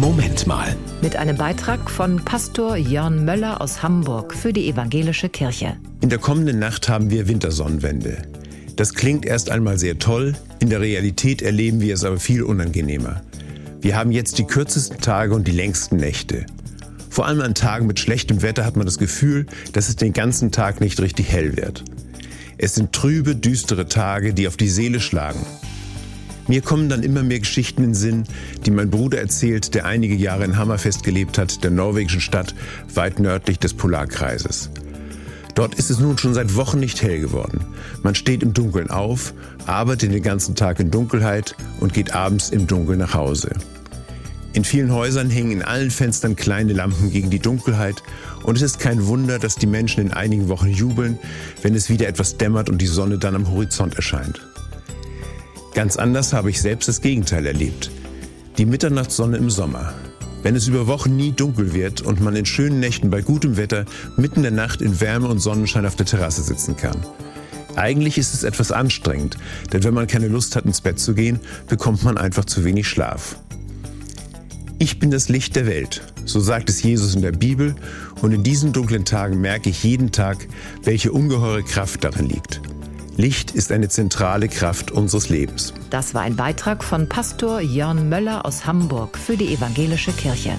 Moment mal. Mit einem Beitrag von Pastor Jörn Möller aus Hamburg für die Evangelische Kirche. In der kommenden Nacht haben wir Wintersonnenwende. Das klingt erst einmal sehr toll, in der Realität erleben wir es aber viel unangenehmer. Wir haben jetzt die kürzesten Tage und die längsten Nächte. Vor allem an Tagen mit schlechtem Wetter hat man das Gefühl, dass es den ganzen Tag nicht richtig hell wird. Es sind trübe, düstere Tage, die auf die Seele schlagen. Mir kommen dann immer mehr Geschichten in Sinn, die mein Bruder erzählt, der einige Jahre in Hammerfest gelebt hat, der norwegischen Stadt weit nördlich des Polarkreises. Dort ist es nun schon seit Wochen nicht hell geworden. Man steht im Dunkeln auf, arbeitet den ganzen Tag in Dunkelheit und geht abends im Dunkeln nach Hause. In vielen Häusern hängen in allen Fenstern kleine Lampen gegen die Dunkelheit und es ist kein Wunder, dass die Menschen in einigen Wochen jubeln, wenn es wieder etwas dämmert und die Sonne dann am Horizont erscheint. Ganz anders habe ich selbst das Gegenteil erlebt. Die Mitternachtssonne im Sommer. Wenn es über Wochen nie dunkel wird und man in schönen Nächten bei gutem Wetter mitten in der Nacht in Wärme und Sonnenschein auf der Terrasse sitzen kann. Eigentlich ist es etwas anstrengend, denn wenn man keine Lust hat, ins Bett zu gehen, bekommt man einfach zu wenig Schlaf. Ich bin das Licht der Welt, so sagt es Jesus in der Bibel, und in diesen dunklen Tagen merke ich jeden Tag, welche ungeheure Kraft darin liegt. Licht ist eine zentrale Kraft unseres Lebens. Das war ein Beitrag von Pastor Jörn Möller aus Hamburg für die Evangelische Kirche.